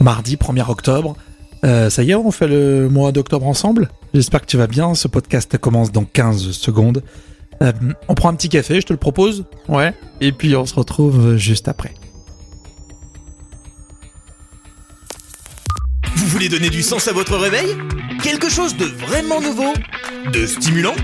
mardi 1er octobre. Euh, ça y est, on fait le mois d'octobre ensemble J'espère que tu vas bien, ce podcast commence dans 15 secondes. Euh, on prend un petit café, je te le propose Ouais. Et puis on se retrouve juste après. Vous voulez donner du sens à votre réveil? Quelque chose de vraiment nouveau? De stimulant?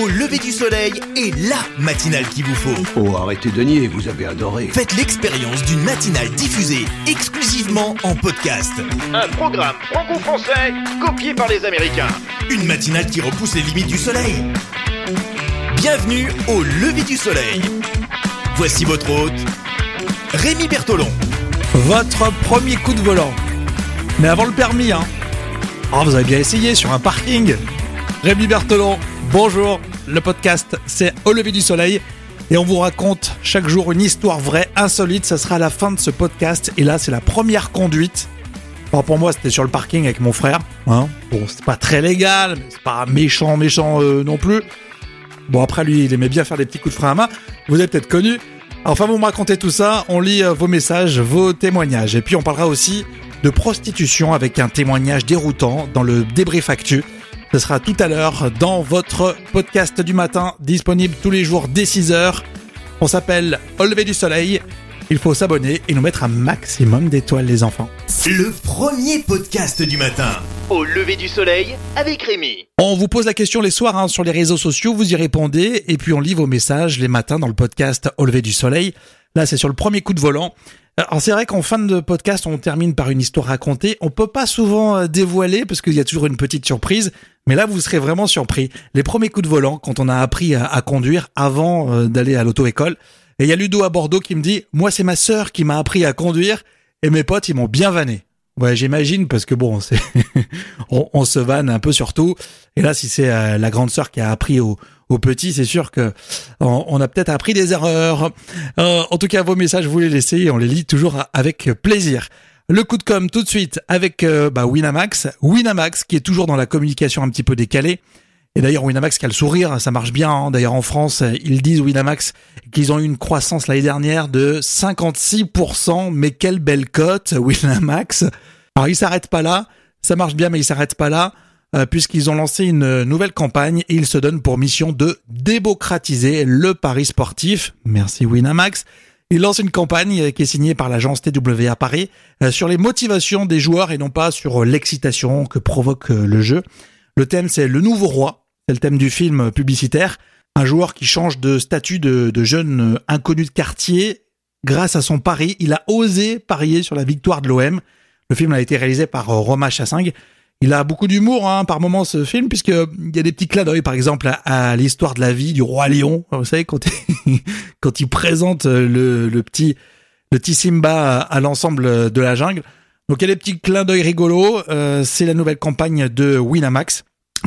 Au lever du soleil et la matinale qu'il vous faut. Oh, arrêtez de nier, vous avez adoré. Faites l'expérience d'une matinale diffusée exclusivement en podcast. Un programme franco-français copié par les Américains. Une matinale qui repousse les limites du soleil. Bienvenue au lever du soleil. Voici votre hôte, Rémi Bertolon. Votre premier coup de volant. Mais avant le permis, hein. Oh, vous avez bien essayé sur un parking. Rémi Berthelon, bonjour. Le podcast, c'est Au lever du soleil. Et on vous raconte chaque jour une histoire vraie, insolite. Ça sera à la fin de ce podcast. Et là, c'est la première conduite. Bon, pour moi, c'était sur le parking avec mon frère. Hein. Bon, c'est pas très légal, mais c'est pas méchant, méchant euh, non plus. Bon, après, lui, il aimait bien faire des petits coups de frein à main. Vous avez peut-être connu. Enfin, vous me racontez tout ça. On lit euh, vos messages, vos témoignages. Et puis, on parlera aussi de prostitution avec un témoignage déroutant dans le débrief actu. Ce sera tout à l'heure dans votre podcast du matin, disponible tous les jours dès 6h. On s'appelle Au lever du soleil. Il faut s'abonner et nous mettre un maximum d'étoiles les enfants. Le premier podcast du matin. Au lever du soleil avec Rémi. On vous pose la question les soirs hein, sur les réseaux sociaux, vous y répondez et puis on lit vos messages les matins dans le podcast Au lever du soleil. Là, c'est sur le premier coup de volant. Alors c'est vrai qu'en fin de podcast, on termine par une histoire racontée. On peut pas souvent euh, dévoiler parce qu'il y a toujours une petite surprise. Mais là, vous serez vraiment surpris. Les premiers coups de volant, quand on a appris à, conduire avant euh, d'aller à l'auto-école. Et il y a Ludo à Bordeaux qui me dit, moi c'est ma sœur qui m'a appris à conduire et mes potes ils m'ont bien vanné. Ouais, j'imagine parce que bon, c'est on, se vanne un peu sur tout. Et là, si c'est euh, la grande sœur qui a appris au, au petit, c'est sûr que on, a peut-être appris des erreurs. Euh, en tout cas, vos messages, vous les laissez et on les lit toujours avec plaisir. Le coup de com tout de suite avec euh, bah, Winamax. Winamax qui est toujours dans la communication un petit peu décalée. Et d'ailleurs, Winamax qui a le sourire, ça marche bien. Hein. D'ailleurs, en France, ils disent Winamax qu'ils ont eu une croissance l'année dernière de 56%. Mais quelle belle cote, Winamax. Alors, ils s'arrêtent pas là. Ça marche bien, mais ils s'arrêtent pas là. Euh, puisqu'ils ont lancé une nouvelle campagne et ils se donnent pour mission de démocratiser le pari sportif. Merci Winamax. Ils lancent une campagne qui est signée par l'agence TWA Paris euh, sur les motivations des joueurs et non pas sur l'excitation que provoque euh, le jeu. Le thème, c'est le nouveau roi. C'est le thème du film publicitaire. Un joueur qui change de statut de, jeune inconnu de quartier. Grâce à son pari, il a osé parier sur la victoire de l'OM. Le film a été réalisé par euh, Romain Chassing. Il a beaucoup d'humour hein, par moments ce film puisque il y a des petits clins d'œil par exemple à, l'histoire de la vie du roi lion. Vous savez quand il, quand il présente le, le petit le petit Simba à l'ensemble de la jungle. Donc il y a des petits clins d'œil rigolos. Euh, c'est la nouvelle campagne de Winamax.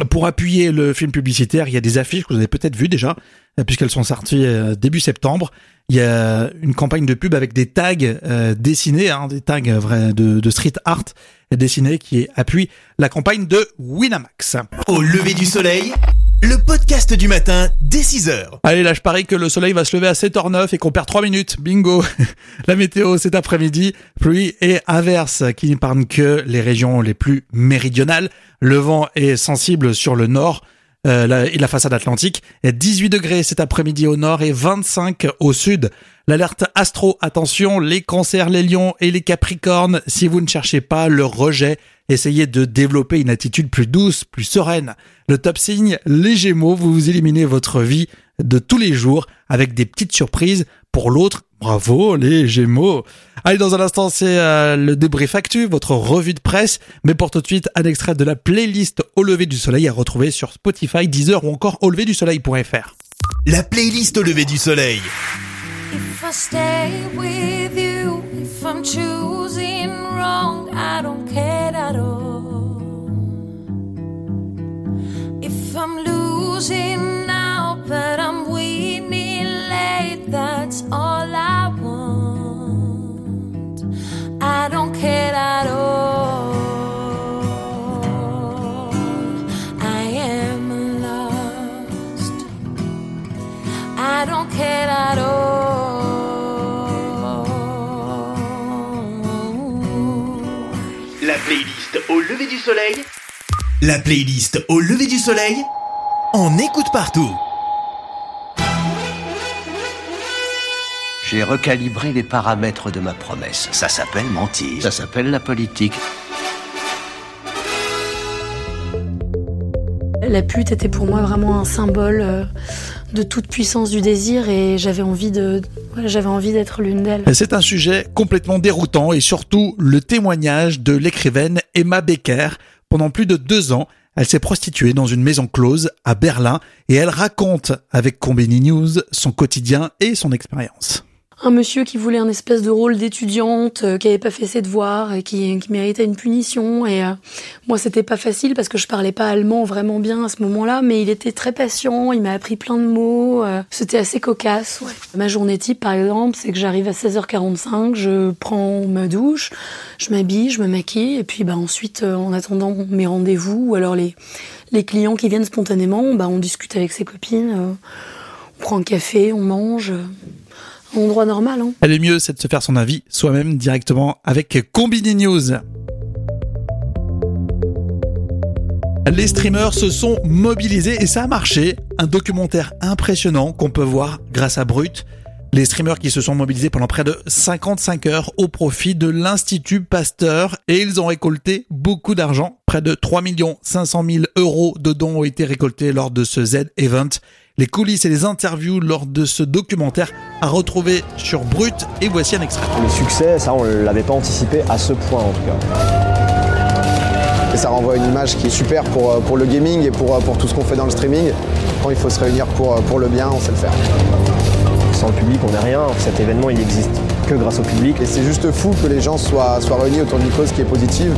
Pour appuyer le film publicitaire, il y a des affiches que vous avez peut-être vues déjà, euh, puisqu'elles sont sorties euh, début septembre. Il y a une campagne de pub avec des tags dessinés, hein, des tags vrais de, de street art dessinés qui appuient la campagne de Winamax. Au lever du soleil, le podcast du matin dès 6h. Allez, là, je parie que le soleil va se lever à 7h09 et qu'on perd 3 minutes. Bingo. La météo cet après-midi, pluie et averse qui n'épargnent que les régions les plus méridionales. Le vent est sensible sur le nord. Euh, la, et la façade atlantique. 18 degrés cet après-midi au nord et 25 au sud. L'alerte astro, attention, les cancers, les lions et les capricornes, si vous ne cherchez pas le rejet, essayez de développer une attitude plus douce, plus sereine. Le top signe, les gémeaux, vous vous éliminez votre vie de tous les jours avec des petites surprises pour l'autre. Bravo les gémeaux. Allez, dans un instant, c'est euh, le débrief actu, votre revue de presse. Mais pour tout de suite, un extrait de la playlist Au lever du soleil à retrouver sur Spotify, Deezer ou encore au lever du soleil.fr. La playlist Au lever du soleil. If I stay with you, if I'm I don't care at all. La playlist au lever du soleil. La playlist au lever du soleil. On écoute partout. J'ai recalibré les paramètres de ma promesse. Ça s'appelle mentir. Ça s'appelle la politique. La pute était pour moi vraiment un symbole euh, de toute puissance du désir et j'avais envie de, j'avais envie d'être l'une d'elles. C'est un sujet complètement déroutant et surtout le témoignage de l'écrivaine Emma Becker. Pendant plus de deux ans, elle s'est prostituée dans une maison close à Berlin et elle raconte avec Combini News son quotidien et son expérience un monsieur qui voulait un espèce de rôle d'étudiante, euh, qui avait pas fait ses devoirs et qui, méritait une punition. Et euh, moi, c'était pas facile parce que je parlais pas allemand vraiment bien à ce moment-là, mais il était très patient. Il m'a appris plein de mots. euh, c'était assez cocasse. Ma journée type, par exemple, c'est que j'arrive à 16h45, je prends ma douche, je m'habille, je me maquille, et puis bah ensuite, euh, en attendant mes rendez-vous ou alors les clients qui viennent spontanément, bah on discute avec ses copines, on prend un café, on mange. Un endroit normal, hein. Elle est mieux, c'est de se faire son avis soi-même directement avec Combini News. Les streamers se sont mobilisés et ça a marché. Un documentaire impressionnant qu'on peut voir grâce à Brut. Les streamers qui se sont mobilisés pendant près de 55 heures au profit de l'Institut Pasteur et ils ont récolté beaucoup d'argent. Près de 3 500 000 euros de dons ont été récoltés lors de ce Z-Event. Les coulisses et les interviews lors de ce documentaire à retrouver sur Brut et voici un extrait. Le succès, ça, on l'avait pas anticipé à ce point en tout cas. Et ça renvoie une image qui est super pour, euh, pour le gaming et pour, euh, pour tout ce qu'on fait dans le streaming. Quand il faut se réunir pour, euh, pour le bien, on sait le faire. Sans le public, on n'est rien. Cet événement, il existe que grâce au public. Et c'est juste fou que les gens soient, soient réunis autour d'une cause qui est positive.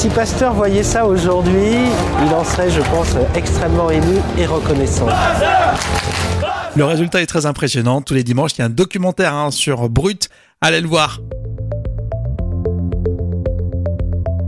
Si Pasteur voyait ça aujourd'hui, il en serait, je pense, extrêmement ému et reconnaissant. Le résultat est très impressionnant. Tous les dimanches, il y a un documentaire hein, sur Brut. Allez le voir.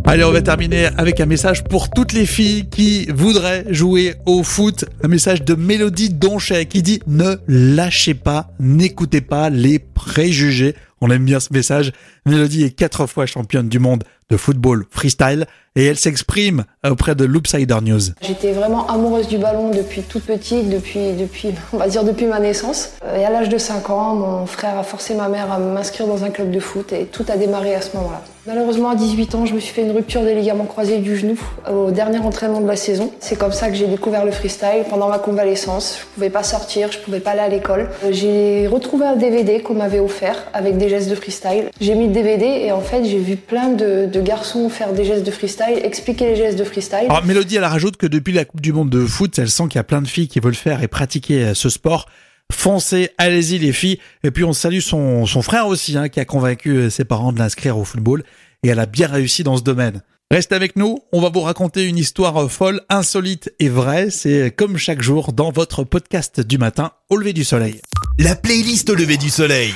Allez, on va terminer avec un message pour toutes les filles qui voudraient jouer au foot. Un message de Mélodie Donchet qui dit ne lâchez pas, n'écoutez pas les préjugés. On aime bien ce message. Mélodie est quatre fois championne du monde de football freestyle et elle s'exprime auprès de Loopsider News. J'étais vraiment amoureuse du ballon depuis toute petite, depuis, depuis, on va dire depuis ma naissance. Et à l'âge de 5 ans, mon frère a forcé ma mère à m'inscrire dans un club de foot et tout a démarré à ce moment-là. Malheureusement, à 18 ans, je me suis fait une rupture des ligaments croisés du genou au dernier entraînement de la saison. C'est comme ça que j'ai découvert le freestyle pendant ma convalescence. Je pouvais pas sortir, je pouvais pas aller à l'école. J'ai retrouvé un DVD qu'on m'avait offert avec des gestes de freestyle. J'ai mis le DVD et en fait, j'ai vu plein de, de garçons faire des gestes de freestyle, expliquer les gestes de freestyle. Alors Mélodie, elle rajoute que depuis la Coupe du Monde de foot, elle sent qu'il y a plein de filles qui veulent faire et pratiquer euh, ce sport. Foncez, allez-y les filles. Et puis on salue son, son frère aussi, hein, qui a convaincu euh, ses parents de l'inscrire au football. Et elle a bien réussi dans ce domaine. Restez avec nous, on va vous raconter une histoire euh, folle, insolite et vraie. C'est comme chaque jour dans votre podcast du matin, au lever du soleil. La playlist au lever du soleil.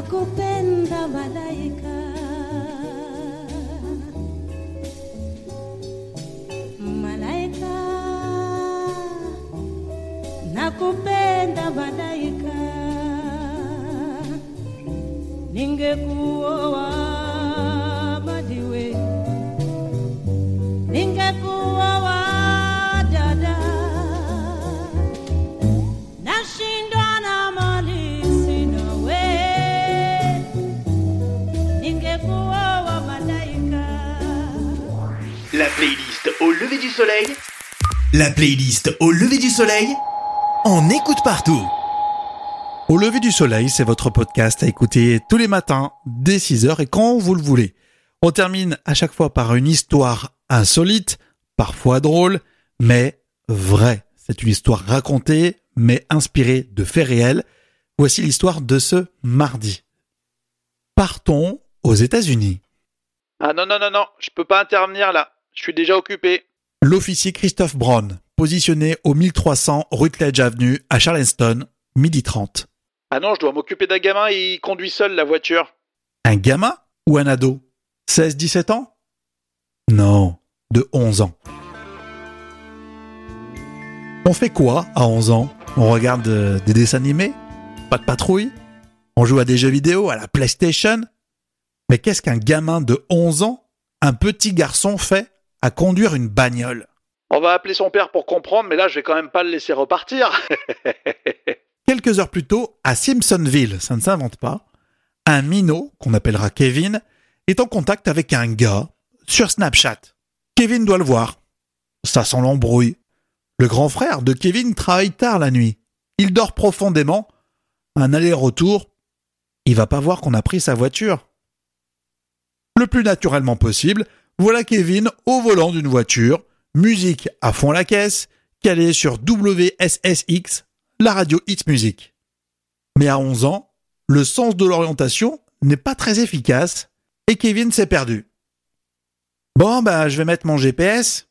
Nakupenda malaika. Malaika, nakupenda malaika. Ningekuoa au lever du soleil. La playlist au lever du soleil. On écoute partout. Au lever du soleil, c'est votre podcast à écouter tous les matins dès 6h et quand vous le voulez. On termine à chaque fois par une histoire insolite, parfois drôle, mais vraie. C'est une histoire racontée, mais inspirée de faits réels. Voici l'histoire de ce mardi. Partons aux États-Unis. Ah non, non, non, non, je peux pas intervenir là. Je suis déjà occupé. L'officier Christophe Brown, positionné au 1300 Rutledge Avenue à Charleston, midi 30. Ah non, je dois m'occuper d'un gamin et il conduit seul la voiture. Un gamin ou un ado? 16-17 ans? Non, de 11 ans. On fait quoi à 11 ans? On regarde euh, des dessins animés? Pas de patrouille, on joue à des jeux vidéo, à la PlayStation? Mais qu'est-ce qu'un gamin de 11 ans, un petit garçon fait? À conduire une bagnole On va appeler son père pour comprendre, mais là je vais quand même pas le laisser repartir. Quelques heures plus tôt, à Simpsonville, ça ne s'invente pas, un minot, qu'on appellera Kevin, est en contact avec un gars sur Snapchat. Kevin doit le voir. Ça sent l'embrouille. Le grand frère de Kevin travaille tard la nuit. Il dort profondément. Un aller-retour. Il va pas voir qu'on a pris sa voiture. Le plus naturellement possible, voilà Kevin au volant d'une voiture, musique à fond la caisse, calé sur WSSX, la radio Hits Music. Mais à 11 ans, le sens de l'orientation n'est pas très efficace et Kevin s'est perdu. Bon, bah, je vais mettre mon GPS.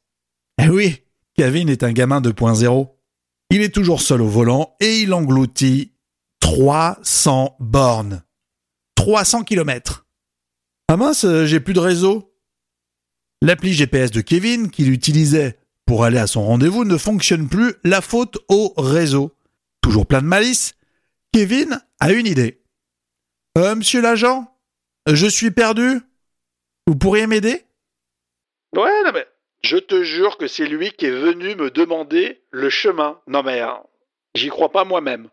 Eh oui, Kevin est un gamin 2.0. Il est toujours seul au volant et il engloutit 300 bornes. 300 kilomètres. Ah mince, j'ai plus de réseau. L'appli GPS de Kevin, qu'il utilisait pour aller à son rendez-vous, ne fonctionne plus, la faute au réseau. Toujours plein de malice, Kevin a une idée. Euh, monsieur l'agent, je suis perdu. Vous pourriez m'aider? Ouais, non mais je te jure que c'est lui qui est venu me demander le chemin. Non mais hein, j'y crois pas moi-même.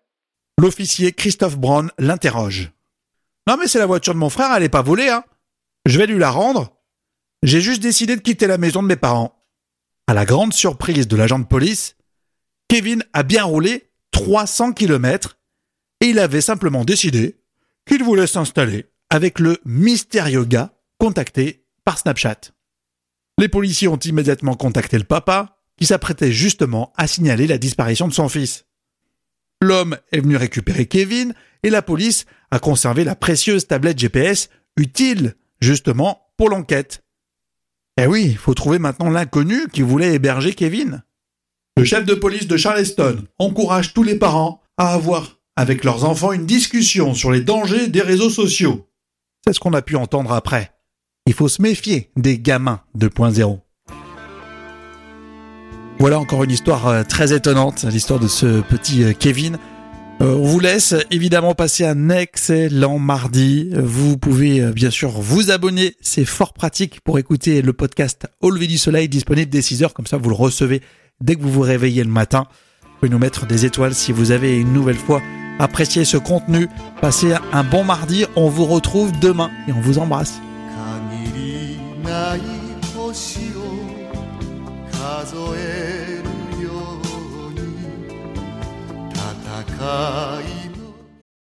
L'officier Christophe Brown l'interroge. Non mais c'est la voiture de mon frère, elle est pas volée, hein. Je vais lui la rendre. J'ai juste décidé de quitter la maison de mes parents. À la grande surprise de l'agent de police, Kevin a bien roulé 300 km et il avait simplement décidé qu'il voulait s'installer avec le mystérieux gars contacté par Snapchat. Les policiers ont immédiatement contacté le papa, qui s'apprêtait justement à signaler la disparition de son fils. L'homme est venu récupérer Kevin et la police a conservé la précieuse tablette GPS utile justement pour l'enquête. Eh oui, il faut trouver maintenant l'inconnu qui voulait héberger Kevin. Le chef de police de Charleston encourage tous les parents à avoir avec leurs enfants une discussion sur les dangers des réseaux sociaux. C'est ce qu'on a pu entendre après. Il faut se méfier des gamins 2.0. Voilà encore une histoire euh, très étonnante, l'histoire de ce petit euh, Kevin. Euh, on vous laisse évidemment passer un excellent mardi. Vous pouvez bien sûr vous abonner, c'est fort pratique pour écouter le podcast Au lever du soleil disponible dès 6 heures, comme ça vous le recevez dès que vous vous réveillez le matin. Vous pouvez nous mettre des étoiles si vous avez une nouvelle fois apprécié ce contenu. Passez un bon mardi, on vous retrouve demain et on vous embrasse. cai